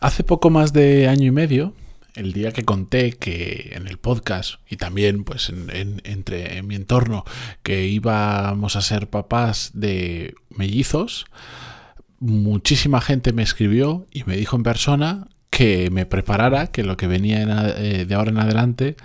Hace poco más de año y medio, el día que conté que en el podcast y también pues en, entre en mi entorno que íbamos a ser papás de mellizos, muchísima gente me escribió y me dijo en persona que me preparara, que lo que venía eh, de ahora en adelante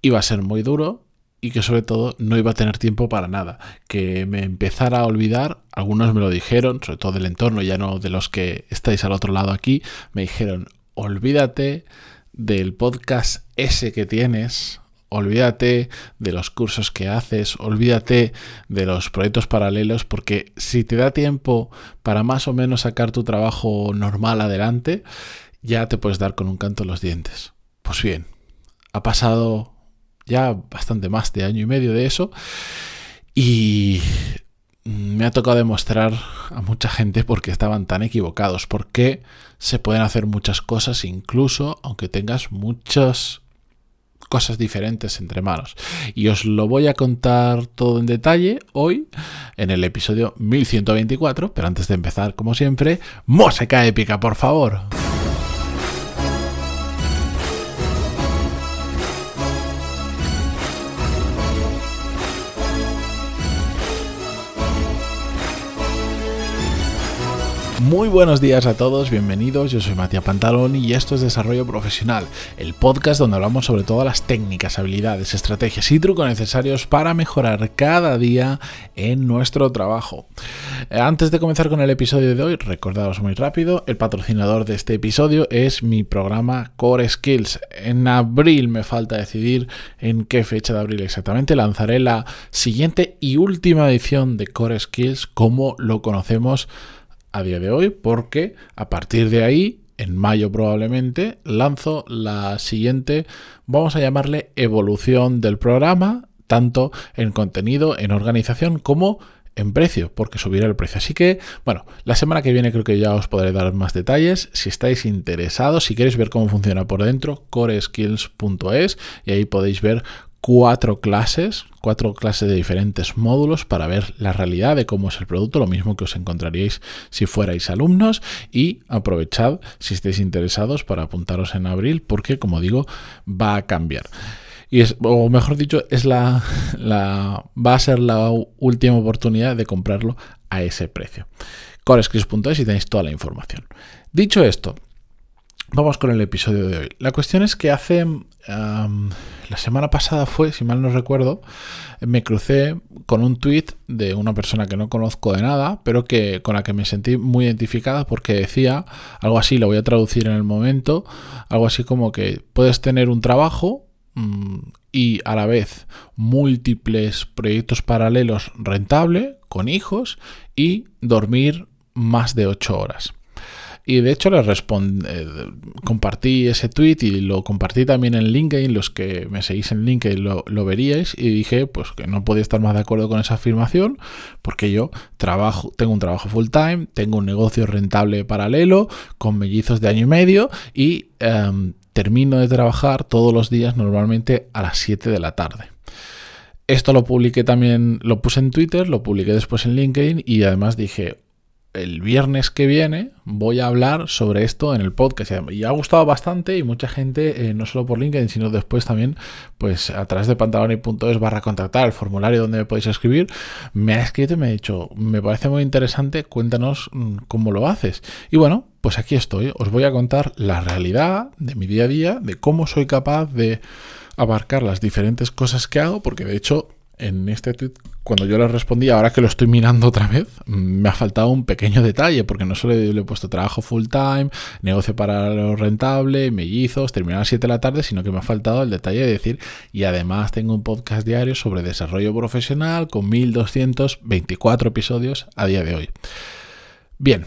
iba a ser muy duro y que sobre todo no iba a tener tiempo para nada, que me empezara a olvidar, algunos me lo dijeron, sobre todo del entorno, ya no de los que estáis al otro lado aquí, me dijeron, olvídate del podcast ese que tienes, olvídate de los cursos que haces, olvídate de los proyectos paralelos, porque si te da tiempo para más o menos sacar tu trabajo normal adelante, ya te puedes dar con un canto en los dientes. Pues bien, ha pasado ya bastante más de año y medio de eso. Y me ha tocado demostrar a mucha gente por qué estaban tan equivocados, por qué se pueden hacer muchas cosas incluso aunque tengas muchas cosas diferentes entre manos. Y os lo voy a contar todo en detalle hoy en el episodio 1124, pero antes de empezar, como siempre, música épica, por favor. Muy buenos días a todos, bienvenidos. Yo soy Matías Pantalón y esto es Desarrollo Profesional, el podcast donde hablamos sobre todas las técnicas, habilidades, estrategias y trucos necesarios para mejorar cada día en nuestro trabajo. Eh, antes de comenzar con el episodio de hoy, recordaros muy rápido, el patrocinador de este episodio es mi programa Core Skills. En abril me falta decidir en qué fecha de abril exactamente lanzaré la siguiente y última edición de Core Skills como lo conocemos a día de hoy porque a partir de ahí, en mayo probablemente, lanzo la siguiente, vamos a llamarle evolución del programa, tanto en contenido, en organización como en precio, porque subirá el precio. Así que, bueno, la semana que viene creo que ya os podré dar más detalles. Si estáis interesados, si queréis ver cómo funciona por dentro, coreskills.es y ahí podéis ver cuatro clases, cuatro clases de diferentes módulos para ver la realidad de cómo es el producto, lo mismo que os encontraríais si fuerais alumnos y aprovechad si estáis interesados para apuntaros en abril porque como digo va a cambiar. Y es, o mejor dicho, es la, la, va a ser la última oportunidad de comprarlo a ese precio. Corescripts.es y tenéis toda la información. Dicho esto, Vamos con el episodio de hoy. La cuestión es que hace... la semana pasada fue, si mal no recuerdo, me crucé con un tweet de una persona que no conozco de nada, pero que con la que me sentí muy identificada porque decía algo así, lo voy a traducir en el momento, algo así como que puedes tener un trabajo mm, y a la vez múltiples proyectos paralelos rentable con hijos y dormir más de 8 horas. Y de hecho les respondí, eh, compartí ese tweet y lo compartí también en LinkedIn, los que me seguís en LinkedIn lo, lo, veríais y dije pues que no podía estar más de acuerdo con esa afirmación porque yo trabajo, tengo un trabajo full time, tengo un negocio rentable paralelo con mellizos de año y medio y em, termino de trabajar todos los días normalmente a las 7 de la tarde. Esto lo publiqué también, lo puse en Twitter, lo publiqué después en LinkedIn y además dije, el viernes que viene voy a hablar sobre esto en el podcast. Y ha gustado bastante y mucha gente, eh, no solo por LinkedIn, sino después también, pues a través de pantaloni.es barra contactar, el formulario donde me podéis escribir, me ha escrito y me ha dicho, me parece muy interesante, cuéntanos mm, cómo lo haces. Y bueno, pues aquí estoy, os voy a contar la realidad de mi día a día, de cómo soy capaz de abarcar las diferentes cosas que hago, porque de hecho en este cuando yo le respondí, ahora que lo estoy mirando otra vez, me ha faltado un pequeño detalle, porque no solo le he puesto trabajo full time, negocio para lo rentable, mellizos, terminar a las 7 de la tarde, sino que me ha faltado el detalle de decir, y además tengo un podcast diario sobre desarrollo profesional con 1224 episodios a día de hoy. Bien,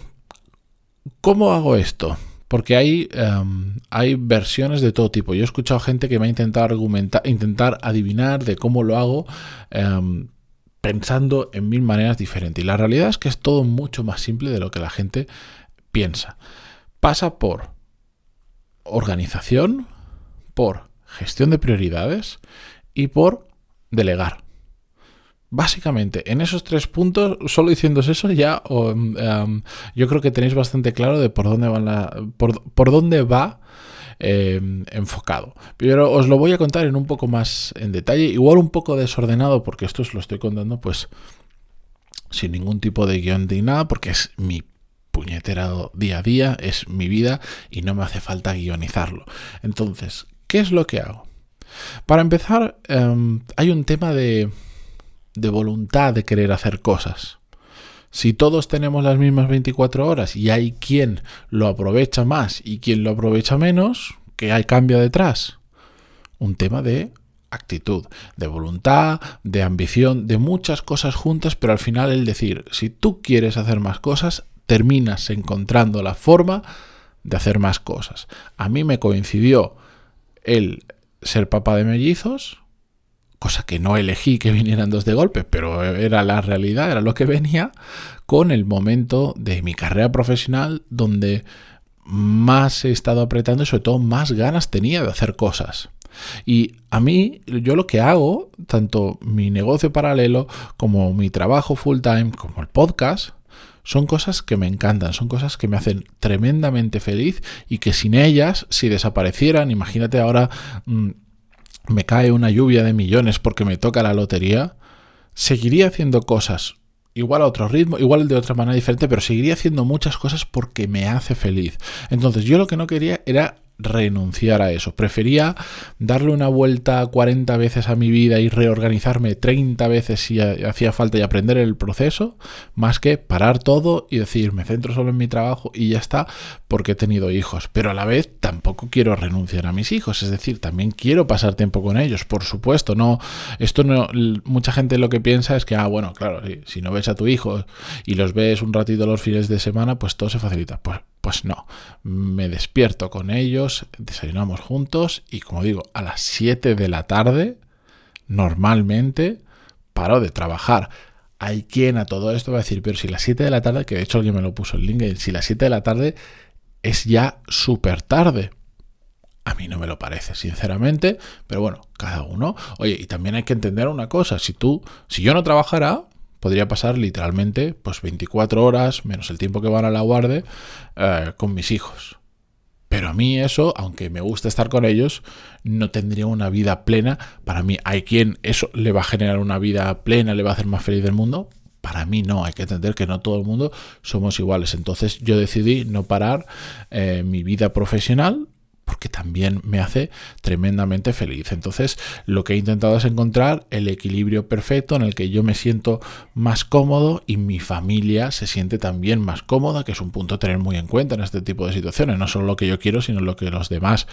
¿cómo hago esto? Porque hay, em, hay versiones de todo tipo. Yo he escuchado gente que me ha intentado argumentar, intentar adivinar de cómo lo hago em, pensando en mil maneras diferentes. Y la realidad es que es todo mucho más simple de lo que la gente piensa. Pasa por organización, por gestión de prioridades y por delegar. Básicamente, en esos tres puntos, solo diciendo eso, ya em, yo creo que tenéis bastante claro de por dónde, van la, por, dónde va em, enfocado. Pero os lo voy a contar en un poco más en detalle, igual un poco desordenado, porque esto os lo estoy contando pues sin ningún tipo de guion de nada, porque es mi puñetero día a día, es mi vida y no me hace falta guionizarlo. Entonces, ¿qué es lo que hago? Para empezar, em, hay un tema de de voluntad de querer hacer cosas. Si todos tenemos las mismas 24 horas y hay quien lo aprovecha más y quien lo aprovecha menos, ¿qué hay cambio detrás? Un tema de actitud, de voluntad, de ambición, de muchas cosas juntas, pero al final el decir, si tú quieres hacer más cosas, terminas encontrando la forma de hacer más cosas. A mí me coincidió el ser papá de mellizos, cosa que no elegí que vinieran dos de golpe, pero era la realidad, era lo que venía con el momento de mi carrera profesional donde más he estado apretando y sobre todo más ganas tenía de hacer cosas. Y a mí, yo lo que hago, tanto mi negocio paralelo como mi trabajo full time, como el podcast, son cosas que me encantan, son cosas que me hacen tremendamente feliz y que sin ellas, si desaparecieran, imagínate ahora mm, me cae una lluvia de millones porque me toca la lotería, seguiría haciendo cosas igual a otro ritmo, igual de otra manera diferente, pero seguiría haciendo muchas cosas porque me hace feliz. Entonces yo lo que no quería era renunciar a eso. Prefería darle una vuelta 40 veces a mi vida y reorganizarme 30 veces si hacía falta y aprender el proceso, más que parar todo y decir, me centro solo en mi trabajo y ya está, porque he tenido hijos. Pero a la vez tampoco quiero renunciar a mis hijos, es decir, también quiero pasar tiempo con ellos, por supuesto. No, esto no, mucha gente lo que piensa es que, ah, bueno, claro, si no ves a tu hijo y los ves un ratito los fines de semana, pues todo se facilita. Pues pues no, me despierto con ellos, desayunamos juntos y como digo, a las 7 de la tarde, normalmente, paro de trabajar. Hay quien a todo esto va a decir, pero si las 7 de la tarde, que de hecho alguien me lo puso en LinkedIn, si las 7 de la tarde es ya súper tarde. A mí no me lo parece, sinceramente, pero bueno, cada uno. Oye, y también hay que entender una cosa, si tú, si yo no trabajara, podría pasar literalmente pues 24 horas, menos el tiempo que van a la guardia, eh, con mis hijos. Pero a mí eso, aunque me gusta estar con ellos, no tendría una vida plena. Para mí hay quien eso le va a generar una vida plena, le va a hacer más feliz del mundo. Para mí no, hay que entender que no todo el mundo somos iguales. Entonces yo decidí no parar eh, mi vida profesional porque también me hace tremendamente feliz. Entonces, lo que he intentado es encontrar el equilibrio perfecto en el que yo me siento más cómodo y mi familia se siente también más cómoda, que es un punto a tener muy en cuenta en este tipo de situaciones. No solo lo que yo quiero, sino lo que los demás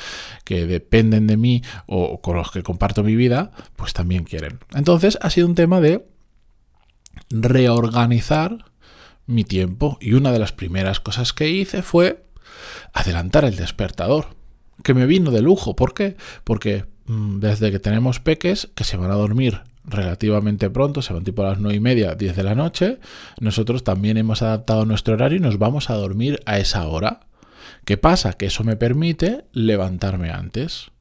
que dependen de mí o con los que comparto mi vida, pues también quieren. Entonces, ha sido un tema de reorganizar mi tiempo y una de las primeras cosas que hice fue adelantar el despertador que me vino de lujo. ¿Por qué? Porque mm, desde que tenemos peques que se van a dormir relativamente pronto, se van tipo a las 9 y media, 10 de la noche, nosotros también hemos adaptado nuestro horario y nos vamos a dormir a esa hora. ¿Qué pasa? Que eso me permite levantarme antes.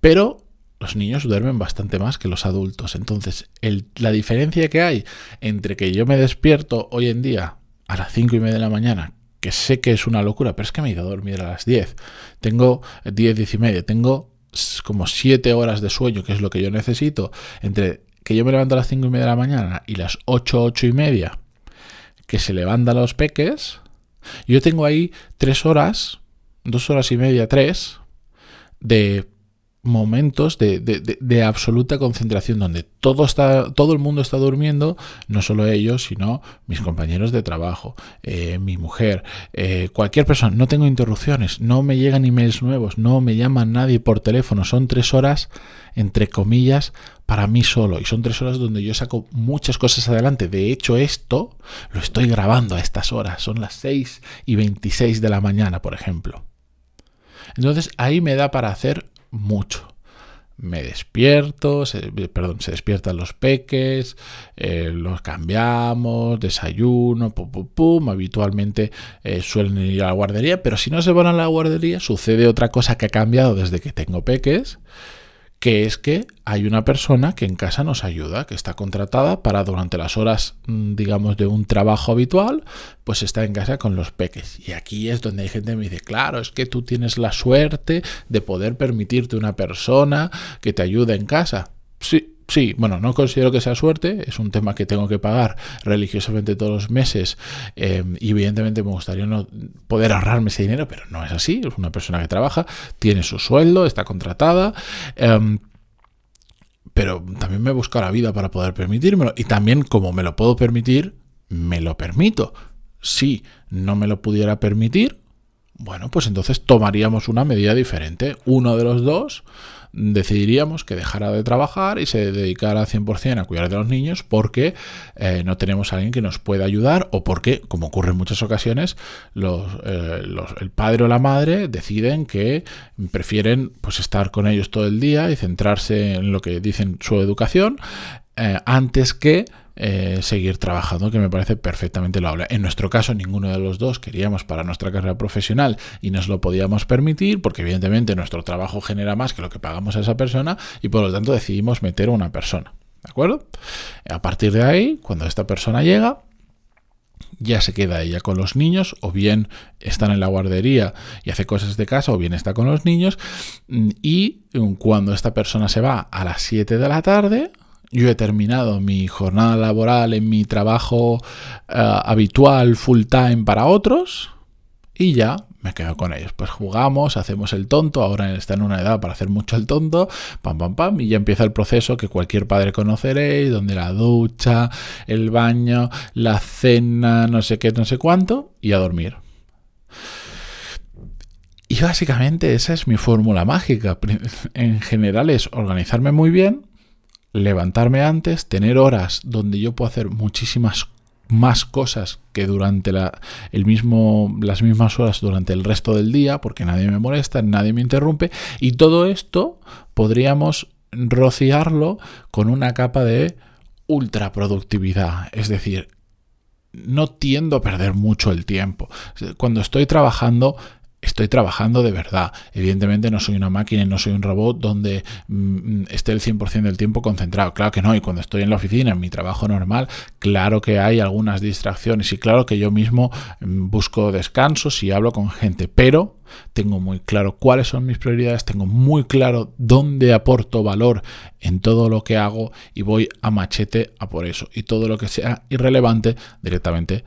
Pero los niños duermen bastante más que los adultos. Entonces, la diferencia que hay entre que yo me despierto hoy en día a las 5 y media de la mañana, que sé que es una locura, pero es que me he ido a dormir a las 10. Tengo 10, 10 y media, tengo como 7 horas de sueño, que es lo que yo necesito, entre que yo me levanto a las 5 y media de la mañana y las 8, 8 y media, que se levantan los peques, yo tengo ahí 3 horas, 2 horas y media, 3, de momentos de, absoluta concentración donde todo, está, todo el mundo está durmiendo, no solo ellos, sino mis compañeros de trabajo, eh, mi mujer, eh, cualquier persona. No tengo interrupciones, no me llegan emails nuevos, no me llaman nadie por teléfono. Son tres horas, entre comillas, para mí solo. Y son tres horas donde yo saco muchas cosas adelante. De hecho, esto lo estoy grabando a estas horas. Son las 6 y 26 de la mañana, por ejemplo. Entonces ahí me da para hacer mucho. Me despierto, perdón, se despiertan los peques, eh, los cambiamos, desayuno, pum, pum, pum. Habitualmente eh, suelen ir a la guardería, pero si no se van a la guardería, sucede otra cosa que ha cambiado desde que tengo peques, que es que hay una persona que en casa nos ayuda, que está contratada para durante las horas, mm, digamos, de un trabajo habitual, pues está en casa con los peques. Y aquí es donde hay gente que me dice, claro, es que tú tienes la suerte de poder permitirte una persona que te ayude en casa. Sí, Sí, bueno, no considero que sea suerte, es un tema que tengo que pagar religiosamente todos los meses eh, y evidentemente me gustaría no poder ahorrarme ese dinero, pero no es así, es una persona que trabaja, tiene su sueldo, está contratada. Em, pero también me busco la vida para poder permitírmelo. Y también, como me lo puedo permitir, me lo permito. Si no me lo pudiera permitir, bueno, pues entonces tomaríamos una medida diferente. Uno de los dos decidiríamos que dejara de trabajar y se dedicara 100% a cuidar de los niños porque eh, no tenemos a alguien que nos pueda ayudar o porque, como ocurre en muchas ocasiones, eh, el padre o la madre deciden que prefieren pues, estar con ellos todo el día y centrarse en lo que dicen su educación eh, antes que eh, seguir trabajando, que me parece perfectamente loable. En nuestro caso, ninguno de los dos queríamos para nuestra carrera profesional y nos lo podíamos permitir, porque evidentemente nuestro trabajo genera más que lo que pagamos a esa persona y por lo tanto decidimos meter a una persona. ¿De acuerdo? A partir de ahí, cuando esta persona llega, ya se queda ella con los niños, o bien están en la guardería y hace cosas de casa, o bien está con los niños. Y cuando esta persona se va a las 7 de la tarde, yo he terminado mi jornada laboral en mi trabajo eh, habitual full time para otros y ya me quedo con ellos. Pues jugamos, hacemos el tonto, ahora está en una edad para hacer mucho el tonto, pam, pam, pam, y ya empieza el proceso que cualquier padre conoceréis, donde la ducha, el baño, la cena, no sé qué, no sé cuánto, y a dormir. Y básicamente esa es mi fórmula mágica. En general es organizarme muy bien, levantarme antes, tener horas donde yo puedo hacer muchísimas más cosas que durante la, el mismo, las mismas horas durante el resto del día, porque nadie me molesta, nadie me interrumpe, y todo esto podríamos rociarlo con una capa de ultraproductividad, es decir, no tiendo a perder mucho el tiempo. Cuando estoy trabajando, estoy trabajando de verdad. Evidentemente no soy una máquina y no soy un robot donde mm, esté el 100% del tiempo concentrado. Claro que no, y cuando estoy en la oficina, en mi trabajo normal, claro que hay algunas distracciones y claro que yo mismo mm, busco descansos y hablo con gente, pero tengo muy claro cuáles son mis prioridades, tengo muy claro dónde aporto valor en todo lo que hago y voy a machete a por eso. Y todo lo que sea irrelevante directamente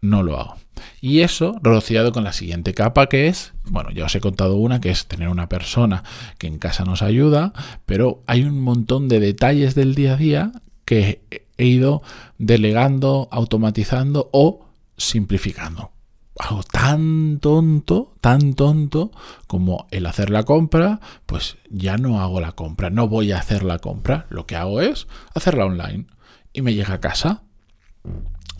no lo hago. Y eso rociado con la siguiente capa que es, bueno, ya os he contado una, que es tener una persona que en casa nos ayuda, pero hay un montón de detalles del día a día que he ido delegando, automatizando o simplificando. Algo tan tonto, tan tonto como el hacer la compra, pues ya no hago la compra, no voy a hacer la compra, lo que hago es hacerla online y me llega a casa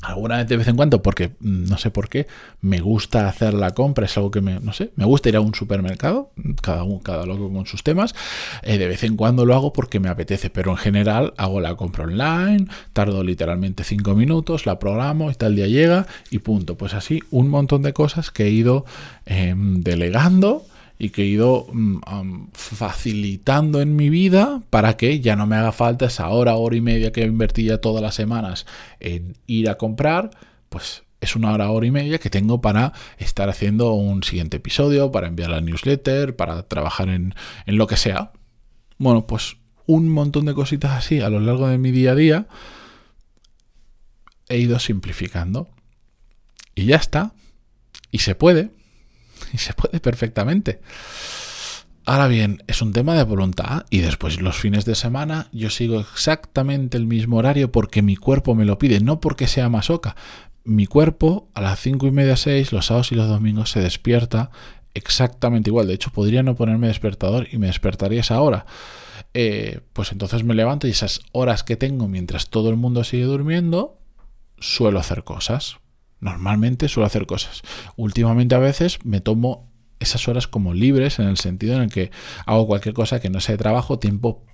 alguna vez de vez en cuando, porque mm, no sé por qué, me gusta hacer la compra, es algo que me, no sé, me gusta ir a un supermercado, cada uno, cada loco con sus temas, eh, de vez en cuando lo hago porque me apetece, pero en general hago la compra online, tardo literalmente cinco minutos, la programo y tal día llega y punto. Pues así, un montón de cosas que he ido em, delegando y que he ido mm, facilitando en mi vida para que ya no me haga falta esa hora, hora y media que invertía todas las semanas en ir a comprar, pues es una hora, hora y media que tengo para estar haciendo un siguiente episodio, para enviar la newsletter, para trabajar en, en lo que sea. Bueno, pues un montón de cositas así a lo largo de mi día a día he ido simplificando. Y ya está. Y se puede. y se puede perfectamente. Ahora bien, es un tema de voluntad y después los fines de semana yo sigo exactamente el mismo horario porque mi cuerpo me lo pide, no porque sea masoca. Mi cuerpo a las cinco y media, seis, los sábados y los domingos se despierta exactamente igual. De hecho, podría no ponerme despertador y me despertaría esa hora. Eh, pues entonces me levanto y esas horas que tengo mientras todo el mundo sigue durmiendo, suelo hacer cosas. Normalmente suelo hacer cosas. Últimamente a veces me tomo esas horas como libres en el sentido en el que hago cualquier cosa que no sea de trabajo, tiempo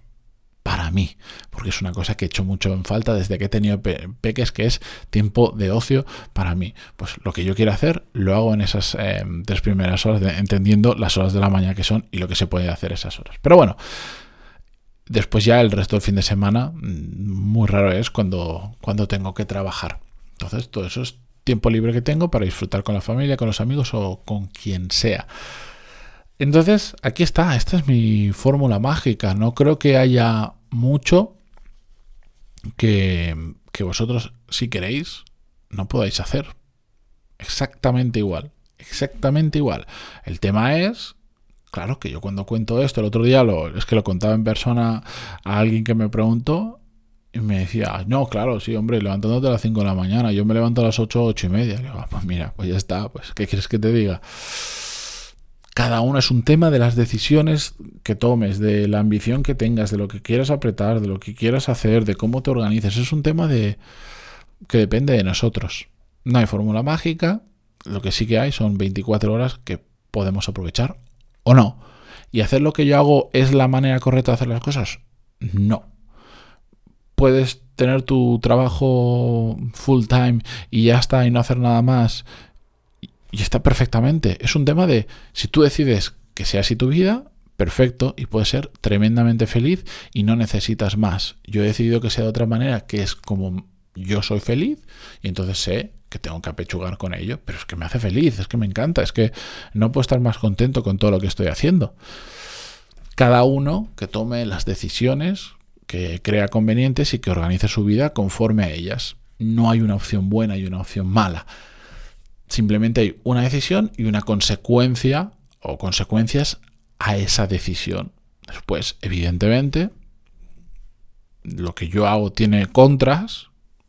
para mí, porque es una cosa que he hecho mucho en falta desde que he tenido peques, que es tiempo de ocio para mí. Pues lo que yo quiero hacer lo hago en esas eh, tres primeras horas, entendiendo las horas de la mañana que son y lo que se puede hacer esas horas. Pero bueno, después ya el resto del fin de semana, mm, muy raro es cuando, cuando tengo que trabajar. Entonces, todo eso es tiempo libre que tengo para disfrutar con la familia, con los amigos o con quien sea. Entonces, aquí está, esta es mi fórmula mágica. No creo que haya mucho que, que vosotros, si queréis, no podáis hacer. Exactamente igual, exactamente igual. El tema es claro que yo cuando cuento esto, el otro día lo, es que lo contaba en persona a alguien que me preguntó y me decía, no, claro, sí, hombre, levantándote a las 5 de la mañana, yo me levanto a las 8, 8 y media. Le digo, ah, pues mira, pues ya está, pues ¿qué quieres que te diga? Cada uno es un tema de las decisiones que tomes, de la ambición que tengas, de lo que quieras apretar, de lo que quieras hacer, de cómo te organices. Es un tema de que depende de nosotros. No hay fórmula mágica, lo que sí que hay son 24 horas que podemos aprovechar o no. ¿Y hacer lo que yo hago es la manera correcta de hacer las cosas? No. Puedes tener tu trabajo full time y ya está y no hacer nada más y está perfectamente. Es un tema de si tú decides que sea así tu vida, perfecto y puedes ser tremendamente feliz y no necesitas más. Yo he decidido que sea de otra manera, que es como yo soy feliz y entonces sé que tengo que apechugar con ello, pero es que me hace feliz, es que me encanta, es que no puedo estar más contento con todo lo que estoy haciendo. Cada uno que tome las decisiones que crea convenientes y que organice su vida conforme a ellas. No hay una opción buena y una opción mala. Simplemente hay una decisión y una consecuencia o consecuencias a esa decisión. Después, evidentemente, lo que yo hago tiene contras,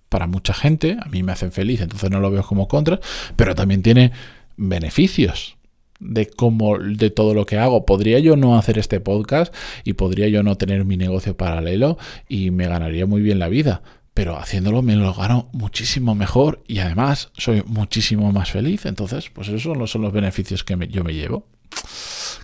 para mucha gente, a mí me hacen feliz, entonces no lo veo como contra, pero también tiene beneficios de cómo de todo lo que hago. Podría yo no hacer este podcast y podría yo no tener mi negocio paralelo y me ganaría muy bien la vida, pero haciéndolo me lo gano muchísimo mejor y además soy muchísimo más feliz. Entonces, pues esos son los, beneficios que yo me llevo.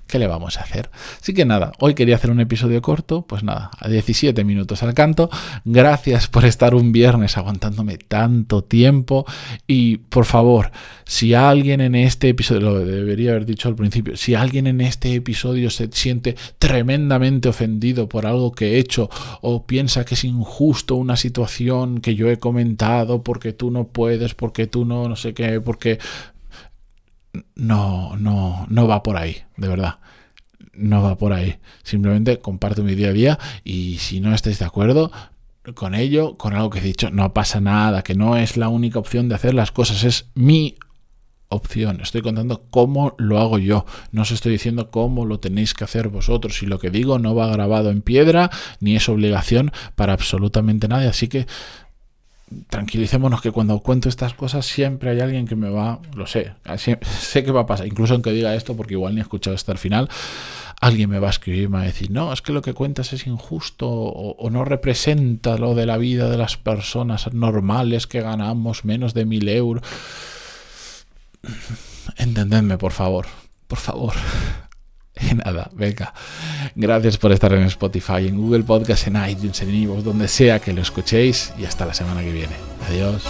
¿Qué le vamos a hacer? Así que nada, hoy quería hacer un episodio corto, pues nada, a 17 minutos al canto. Gracias por estar un viernes aguantándome tanto tiempo y por favor, si alguien en este episodio, lo debería haber dicho al principio, si alguien en este episodio se siente tremendamente ofendido por algo que he hecho o piensa que es injusto una situación que yo he comentado porque tú no puedes, porque tú no, no sé qué, porque no, no, no va por ahí, de verdad. No va por ahí. Simplemente comparto mi día a día y si no estáis de acuerdo con ello, con algo que he dicho, no pasa nada, que no es la única opción de hacer las cosas, es mi opción. Estoy contando cómo lo hago yo. No os estoy diciendo cómo lo tenéis que hacer vosotros. Y lo que digo no va grabado en piedra, ni es obligación para absolutamente nadie. Así que tranquilicémonos que cuando cuento estas cosas siempre hay alguien que me va, lo sé, sé que va a pasar, incluso aunque diga esto porque igual ni he escuchado hasta el final, alguien me va a escribir me va a decir, no, es que lo que cuentas es injusto o, no representa lo de la vida de las personas normales que ganamos menos de mil euros. Entendedme, por favor, por favor. Nada, venga. Gracias por estar en Spotify, en Google Podcast, en iTunes, en Evox, donde sea que lo escuchéis. Y hasta la semana que viene. Adiós.